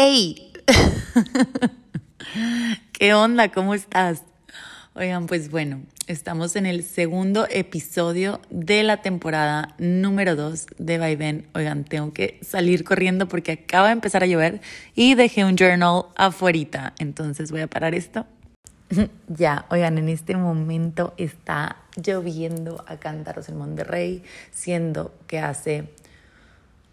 ¡Ey! ¿Qué onda? ¿Cómo estás? Oigan, pues bueno, estamos en el segundo episodio de la temporada número 2 de Vaivén. Oigan, tengo que salir corriendo porque acaba de empezar a llover y dejé un journal afuera. Entonces voy a parar esto. ya, oigan, en este momento está lloviendo a cántaros en Monterrey, siendo que hace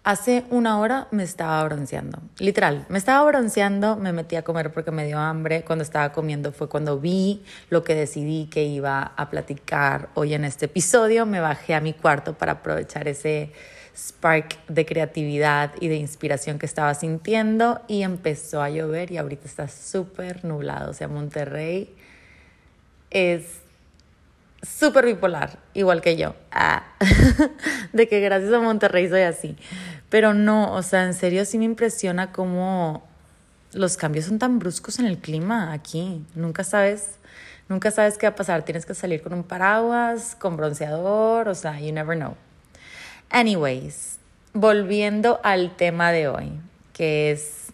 Hace una hora me estaba bronceando, literal, me estaba bronceando, me metí a comer porque me dio hambre, cuando estaba comiendo fue cuando vi lo que decidí que iba a platicar hoy en este episodio, me bajé a mi cuarto para aprovechar ese spark de creatividad y de inspiración que estaba sintiendo y empezó a llover y ahorita está súper nublado, o sea, Monterrey es súper bipolar, igual que yo. Ah. de que gracias a Monterrey soy así. Pero no, o sea, en serio sí me impresiona cómo los cambios son tan bruscos en el clima aquí. Nunca sabes, nunca sabes qué va a pasar. Tienes que salir con un paraguas, con bronceador, o sea, you never know. Anyways, volviendo al tema de hoy, que es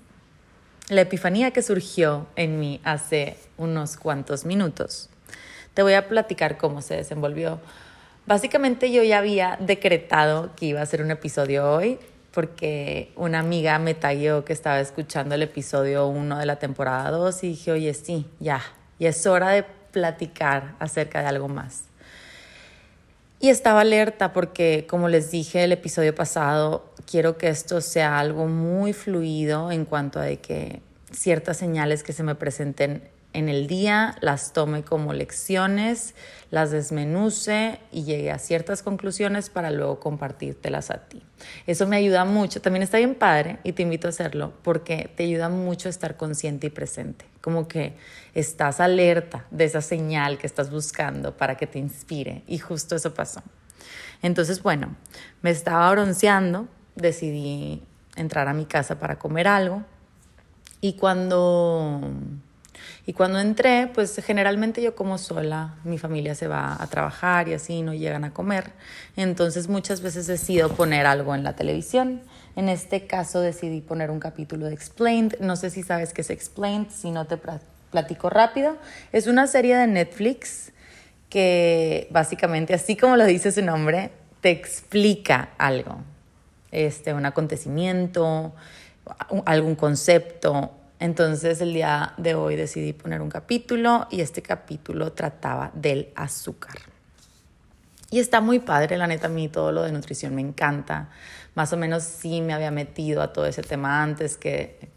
la epifanía que surgió en mí hace unos cuantos minutos. Te voy a platicar cómo se desenvolvió. Básicamente yo ya había decretado que iba a ser un episodio hoy porque una amiga me tagueó que estaba escuchando el episodio 1 de la temporada 2 y dije, oye, sí, ya, y es hora de platicar acerca de algo más. Y estaba alerta porque, como les dije el episodio pasado, quiero que esto sea algo muy fluido en cuanto a que ciertas señales que se me presenten en el día, las tome como lecciones, las desmenuce y llegue a ciertas conclusiones para luego compartírtelas a ti. Eso me ayuda mucho, también está bien padre y te invito a hacerlo porque te ayuda mucho a estar consciente y presente, como que estás alerta de esa señal que estás buscando para que te inspire y justo eso pasó. Entonces, bueno, me estaba bronceando, decidí entrar a mi casa para comer algo y cuando y cuando entré, pues generalmente yo como sola, mi familia se va a trabajar y así no llegan a comer. Entonces muchas veces decido poner algo en la televisión. En este caso decidí poner un capítulo de Explained. No sé si sabes qué es Explained, si no te platico rápido. Es una serie de Netflix que básicamente, así como lo dice su nombre, te explica algo. Este, un acontecimiento, algún concepto, entonces el día de hoy decidí poner un capítulo y este capítulo trataba del azúcar. Y está muy padre, la neta, a mí todo lo de nutrición me encanta. Más o menos sí me había metido a todo ese tema antes que,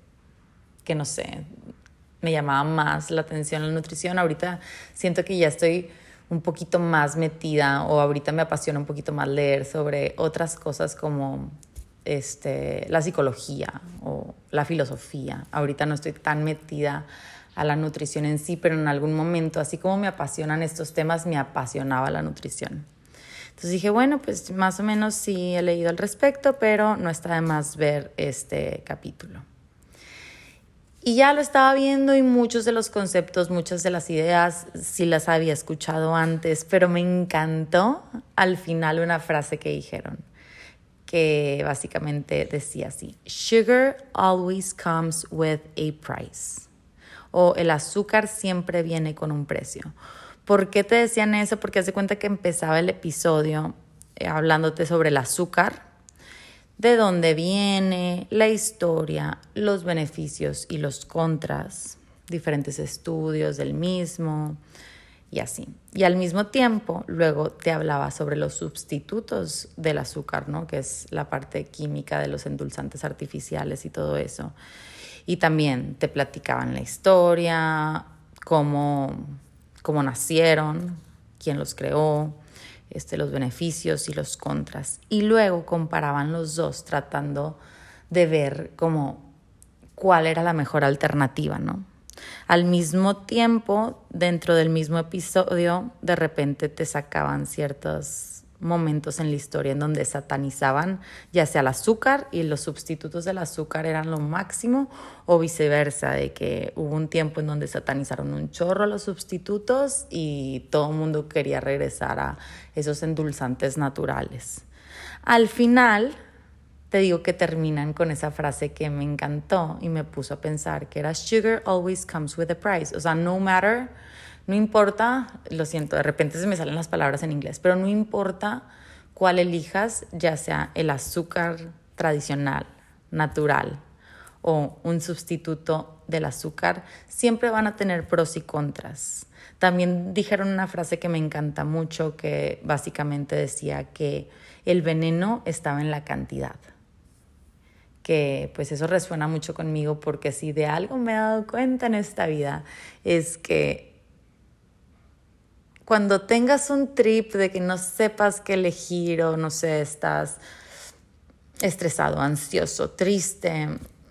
que no sé, me llamaba más la atención la nutrición. Ahorita siento que ya estoy un poquito más metida o ahorita me apasiona un poquito más leer sobre otras cosas como este, la psicología o la filosofía. Ahorita no estoy tan metida a la nutrición en sí, pero en algún momento, así como me apasionan estos temas, me apasionaba la nutrición. Entonces dije, bueno, pues más o menos sí he leído al respecto, pero no está de más ver este capítulo. Y ya lo estaba viendo y muchos de los conceptos, muchas de las ideas sí las había escuchado antes, pero me encantó al final una frase que dijeron que básicamente decía así, Sugar always comes with a price. O el azúcar siempre viene con un precio. ¿Por qué te decían eso? Porque hace cuenta que empezaba el episodio eh, hablándote sobre el azúcar, de dónde viene, la historia, los beneficios y los contras, diferentes estudios del mismo, y así. Y al mismo tiempo, luego te hablaba sobre los sustitutos del azúcar, ¿no? Que es la parte química de los endulzantes artificiales y todo eso. Y también te platicaban la historia, cómo, cómo nacieron, quién los creó, este, los beneficios y los contras. Y luego comparaban los dos tratando de ver cómo cuál era la mejor alternativa, ¿no? Al mismo tiempo, dentro del mismo episodio, de repente te sacaban ciertos momentos en la historia en donde satanizaban ya sea el azúcar y los sustitutos del azúcar eran lo máximo o viceversa, de que hubo un tiempo en donde satanizaron un chorro los sustitutos y todo el mundo quería regresar a esos endulzantes naturales. Al final te digo que terminan con esa frase que me encantó y me puso a pensar que era sugar always comes with a price. O sea, no matter, no importa, lo siento, de repente se me salen las palabras en inglés, pero no importa cuál elijas, ya sea el azúcar tradicional, natural o un sustituto del azúcar, siempre van a tener pros y contras. También dijeron una frase que me encanta mucho que básicamente decía que el veneno estaba en la cantidad. Que pues eso resuena mucho conmigo porque si de algo me he dado cuenta en esta vida es que cuando tengas un trip de que no sepas qué elegir o no sé, estás estresado, ansioso, triste,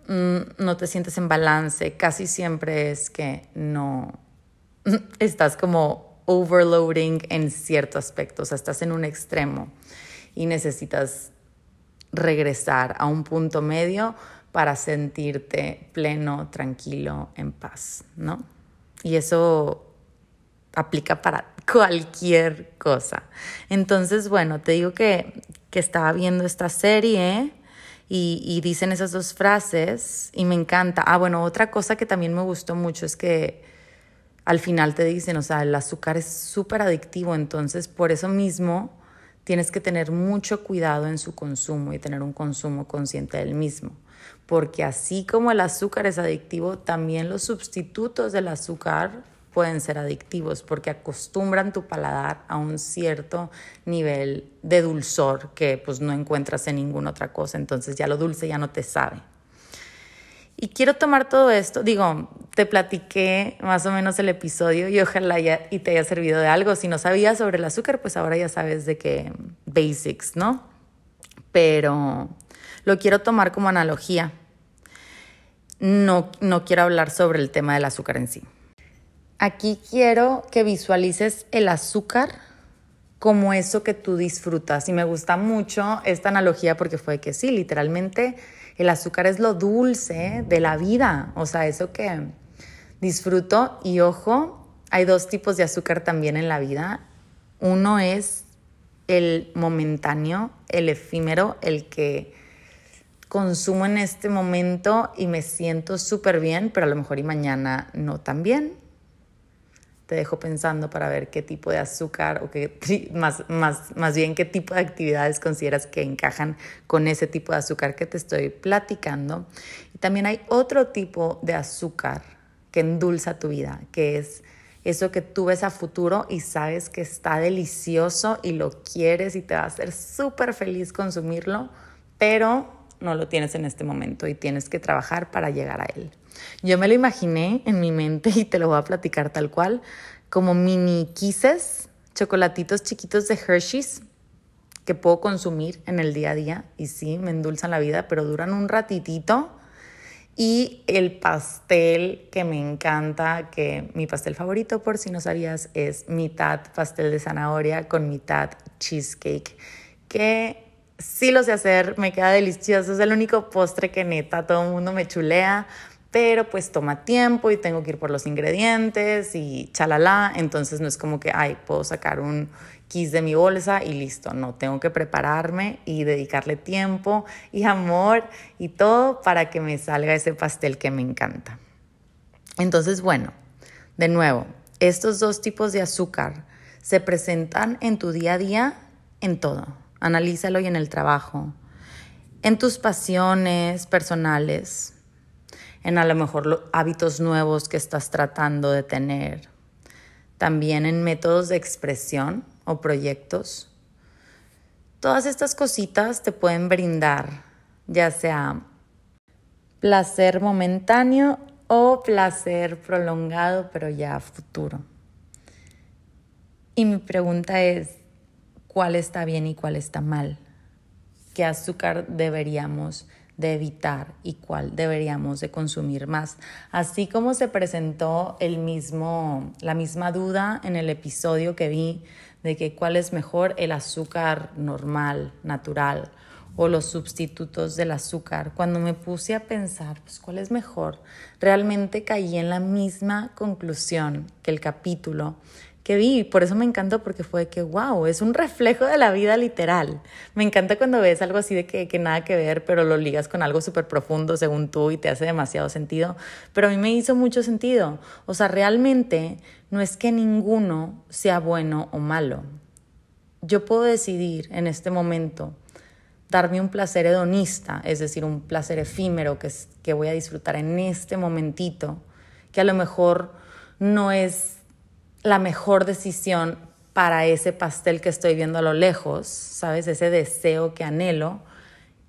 mm, no te sientes en balance, casi siempre es que no estás como overloading en cierto aspecto, o sea, estás en un extremo y necesitas regresar a un punto medio para sentirte pleno, tranquilo, en paz, ¿no? Y eso aplica para cualquier cosa. Entonces, bueno, te digo que, que estaba viendo esta serie y, y, dicen esas dos frases y me encanta. Ah, bueno, otra cosa que también me gustó mucho es que al final te dicen, o sea, el azúcar es súper adictivo, entonces por eso mismo tienes que tener mucho cuidado en su consumo y tener un consumo consciente del mismo. Porque así como el azúcar es adictivo, también los sustitutos del azúcar pueden ser adictivos porque acostumbran tu paladar a un cierto nivel de dulzor que pues no encuentras en ninguna otra cosa, entonces ya lo dulce ya no te sabe. Y quiero tomar todo esto, digo, te platiqué más o menos el episodio y ojalá y te haya servido de algo. Si no sabías sobre el azúcar, pues ahora ya sabes de qué basics, ¿no? Pero lo quiero tomar como analogía. No, no quiero hablar sobre el tema del azúcar en sí. Aquí quiero que visualices el azúcar como eso que tú disfrutas. Y me gusta mucho esta analogía porque fue que sí, literalmente el azúcar es lo dulce de la vida, o sea, eso que disfruto y ojo, hay dos tipos de azúcar también en la vida. Uno es el momentáneo, el efímero, el que consumo en este momento y me siento súper bien, pero a lo mejor y mañana no tan bien te dejo pensando para ver qué tipo de azúcar o qué, más, más, más bien qué tipo de actividades consideras que encajan con ese tipo de azúcar que te estoy platicando. Y también hay otro tipo de azúcar que endulza tu vida, que es eso que tú ves a futuro y sabes que está delicioso y lo quieres y te va a hacer súper feliz consumirlo, pero no lo tienes en este momento y tienes que trabajar para llegar a él. Yo me lo imaginé en mi mente y te lo voy a platicar tal cual, como mini kisses, chocolatitos chiquitos de Hershey's que puedo consumir en el día a día y sí, me endulzan la vida, pero duran un ratitito. Y el pastel que me encanta, que mi pastel favorito, por si no sabías, es mitad pastel de zanahoria con mitad cheesecake, que sí lo sé hacer, me queda delicioso, es el único postre que neta todo el mundo me chulea, pero pues toma tiempo y tengo que ir por los ingredientes y chalala, entonces no es como que, ay, puedo sacar un de mi bolsa y listo, no, tengo que prepararme y dedicarle tiempo y amor y todo para que me salga ese pastel que me encanta. Entonces, bueno, de nuevo, estos dos tipos de azúcar se presentan en tu día a día en todo. Analízalo y en el trabajo, en tus pasiones personales, en a lo mejor hábitos nuevos que estás tratando de tener, también en métodos de expresión o proyectos. Todas estas cositas te pueden brindar ya sea placer momentáneo o placer prolongado, pero ya futuro. Y mi pregunta es, ¿cuál está bien y cuál está mal? ¿Qué azúcar deberíamos de evitar y cuál deberíamos de consumir más. Así como se presentó el mismo, la misma duda en el episodio que vi de que cuál es mejor el azúcar normal, natural o los sustitutos del azúcar. Cuando me puse a pensar, pues cuál es mejor, realmente caí en la misma conclusión que el capítulo, que vi. Por eso me encantó, porque fue que, wow, es un reflejo de la vida literal. Me encanta cuando ves algo así de que, que nada que ver, pero lo ligas con algo súper profundo según tú y te hace demasiado sentido. Pero a mí me hizo mucho sentido. O sea, realmente no es que ninguno sea bueno o malo. Yo puedo decidir en este momento darme un placer hedonista, es decir, un placer efímero que, que voy a disfrutar en este momentito, que a lo mejor no es la mejor decisión para ese pastel que estoy viendo a lo lejos, ¿sabes? Ese deseo que anhelo.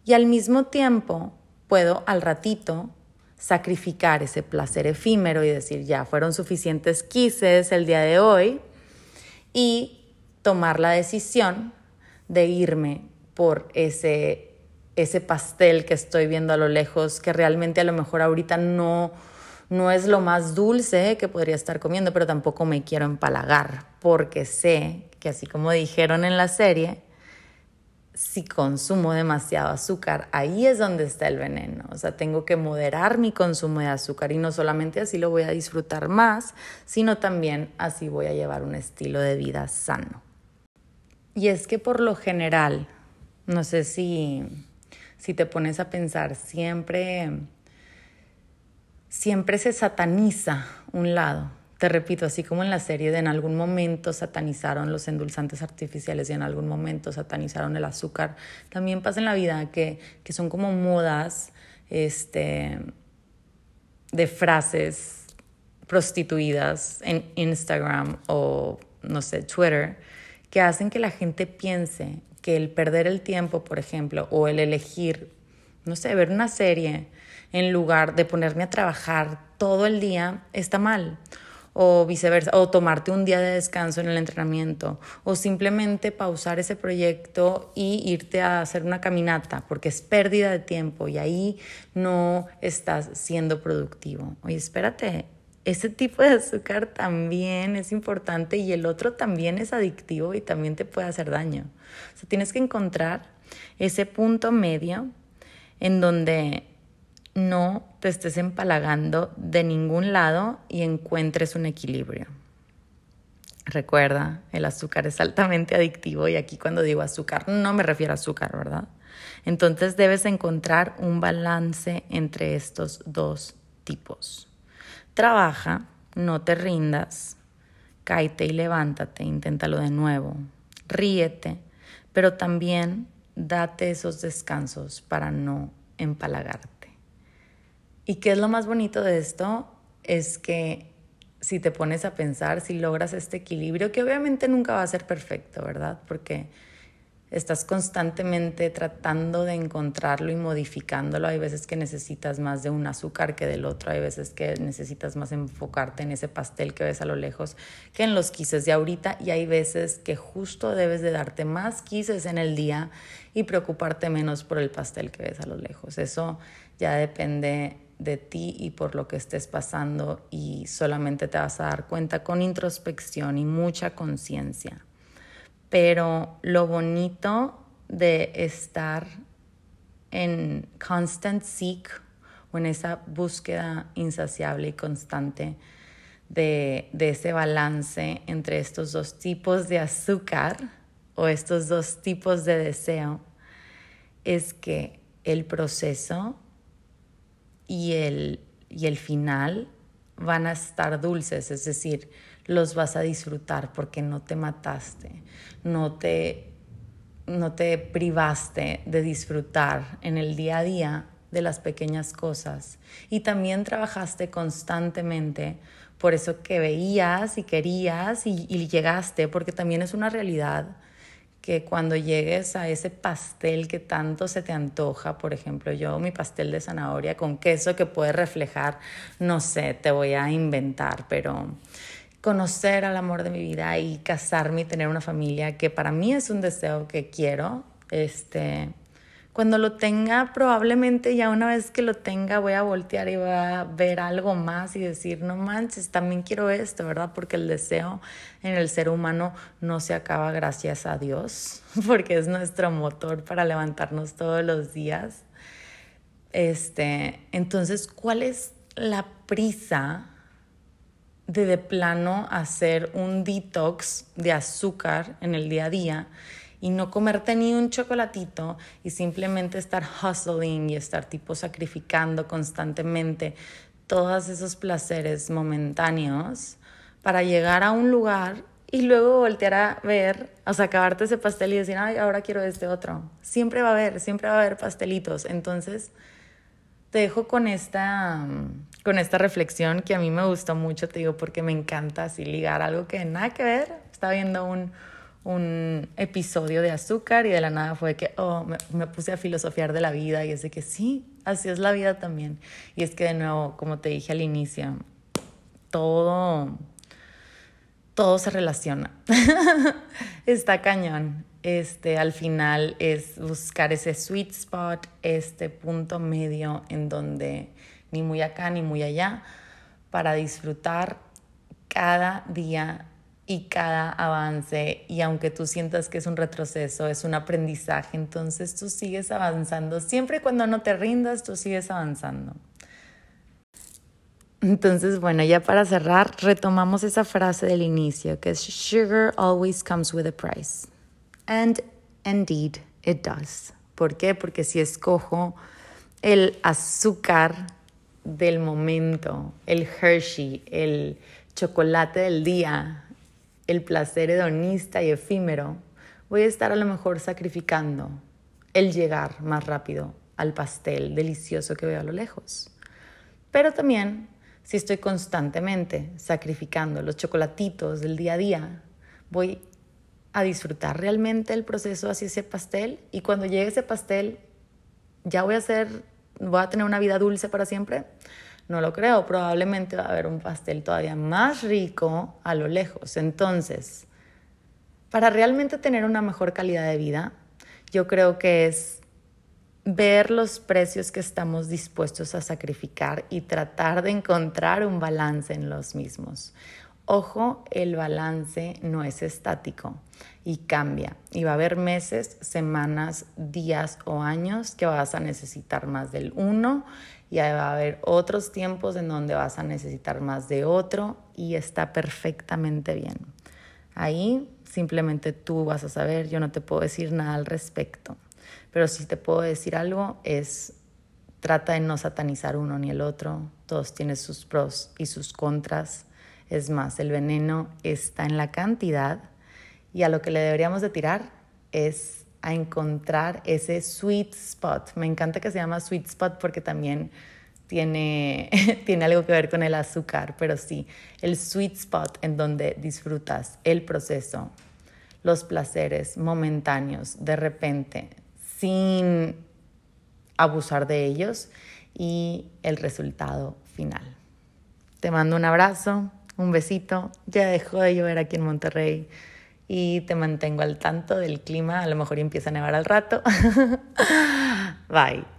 Y al mismo tiempo puedo al ratito sacrificar ese placer efímero y decir, ya fueron suficientes quises el día de hoy y tomar la decisión de irme por ese, ese pastel que estoy viendo a lo lejos, que realmente a lo mejor ahorita no no es lo más dulce que podría estar comiendo, pero tampoco me quiero empalagar, porque sé que así como dijeron en la serie, si consumo demasiado azúcar, ahí es donde está el veneno. O sea, tengo que moderar mi consumo de azúcar y no solamente así lo voy a disfrutar más, sino también así voy a llevar un estilo de vida sano. Y es que por lo general, no sé si, si te pones a pensar, siempre siempre se sataniza un lado. Te repito, así como en la serie de en algún momento satanizaron los endulzantes artificiales y en algún momento satanizaron el azúcar, también pasa en la vida que, que son como modas este, de frases prostituidas en Instagram o, no sé, Twitter, que hacen que la gente piense que el perder el tiempo, por ejemplo, o el elegir, no sé, ver una serie en lugar de ponerme a trabajar todo el día, está mal. O viceversa, o tomarte un día de descanso en el entrenamiento, o simplemente pausar ese proyecto y irte a hacer una caminata, porque es pérdida de tiempo y ahí no estás siendo productivo. Oye, espérate, ese tipo de azúcar también es importante y el otro también es adictivo y también te puede hacer daño. O sea, tienes que encontrar ese punto medio en donde no te estés empalagando de ningún lado y encuentres un equilibrio. Recuerda, el azúcar es altamente adictivo y aquí cuando digo azúcar no me refiero a azúcar, ¿verdad? Entonces debes encontrar un balance entre estos dos tipos. Trabaja, no te rindas, cáete y levántate, inténtalo de nuevo, ríete, pero también date esos descansos para no empalagarte. ¿Y qué es lo más bonito de esto? Es que si te pones a pensar, si logras este equilibrio, que obviamente nunca va a ser perfecto, ¿verdad? Porque estás constantemente tratando de encontrarlo y modificándolo. Hay veces que necesitas más de un azúcar que del otro, hay veces que necesitas más enfocarte en ese pastel que ves a lo lejos que en los quises de ahorita y hay veces que justo debes de darte más quises en el día y preocuparte menos por el pastel que ves a lo lejos. Eso ya depende de ti y por lo que estés pasando y solamente te vas a dar cuenta con introspección y mucha conciencia. Pero lo bonito de estar en constant seek o en esa búsqueda insaciable y constante de, de ese balance entre estos dos tipos de azúcar o estos dos tipos de deseo es que el proceso y el, y el final van a estar dulces, es decir, los vas a disfrutar porque no te mataste, no te, no te privaste de disfrutar en el día a día de las pequeñas cosas. Y también trabajaste constantemente por eso que veías y querías y, y llegaste, porque también es una realidad que cuando llegues a ese pastel que tanto se te antoja, por ejemplo, yo mi pastel de zanahoria con queso que puede reflejar, no sé, te voy a inventar, pero conocer al amor de mi vida y casarme y tener una familia que para mí es un deseo que quiero, este, cuando lo tenga, probablemente ya una vez que lo tenga voy a voltear y voy a ver algo más y decir, no manches, también quiero esto, ¿verdad? Porque el deseo en el ser humano no se acaba gracias a Dios, porque es nuestro motor para levantarnos todos los días. Este, entonces, ¿cuál es la prisa de de plano hacer un detox de azúcar en el día a día y no comerte ni un chocolatito y simplemente estar hustling y estar tipo sacrificando constantemente todos esos placeres momentáneos para llegar a un lugar y luego voltear a ver, o sea, acabarte ese pastel y decir, ay, ahora quiero este otro. Siempre va a haber, siempre va a haber pastelitos. Entonces, te dejo con esta, con esta reflexión que a mí me gustó mucho, te digo, porque me encanta así ligar algo que nada que ver. Estaba viendo un, un episodio de azúcar y de la nada fue que, oh, me, puse a filosofiar de la vida y es de que sí, así es la vida también. Y es que de nuevo, como te dije al inicio, todo todo se relaciona. Está cañón. Este, al final es buscar ese sweet spot, este punto medio en donde ni muy acá ni muy allá, para disfrutar cada día y cada avance. Y aunque tú sientas que es un retroceso, es un aprendizaje, entonces tú sigues avanzando. Siempre cuando no te rindas, tú sigues avanzando. Entonces, bueno, ya para cerrar, retomamos esa frase del inicio, que es Sugar always comes with a price. And indeed, it does. ¿Por qué? Porque si escojo el azúcar del momento, el Hershey, el chocolate del día, el placer hedonista y efímero, voy a estar a lo mejor sacrificando el llegar más rápido al pastel delicioso que veo a lo lejos. Pero también si estoy constantemente sacrificando los chocolatitos del día a día, voy a disfrutar realmente el proceso hacia ese pastel y cuando llegue ese pastel, ya voy a ser, voy a tener una vida dulce para siempre. No lo creo, probablemente va a haber un pastel todavía más rico a lo lejos. Entonces, para realmente tener una mejor calidad de vida, yo creo que es ver los precios que estamos dispuestos a sacrificar y tratar de encontrar un balance en los mismos. Ojo, el balance no es estático y cambia. Y va a haber meses, semanas, días o años que vas a necesitar más del uno y va a haber otros tiempos en donde vas a necesitar más de otro y está perfectamente bien. Ahí simplemente tú vas a saber, yo no te puedo decir nada al respecto. Pero si te puedo decir algo, es trata de no satanizar uno ni el otro. Todos tienen sus pros y sus contras. Es más, el veneno está en la cantidad y a lo que le deberíamos de tirar es a encontrar ese sweet spot. Me encanta que se llama sweet spot porque también tiene, tiene algo que ver con el azúcar, pero sí, el sweet spot en donde disfrutas el proceso, los placeres momentáneos, de repente, sin abusar de ellos y el resultado final. Te mando un abrazo, un besito. Ya dejó de llover aquí en Monterrey y te mantengo al tanto del clima. A lo mejor empieza a nevar al rato. Bye.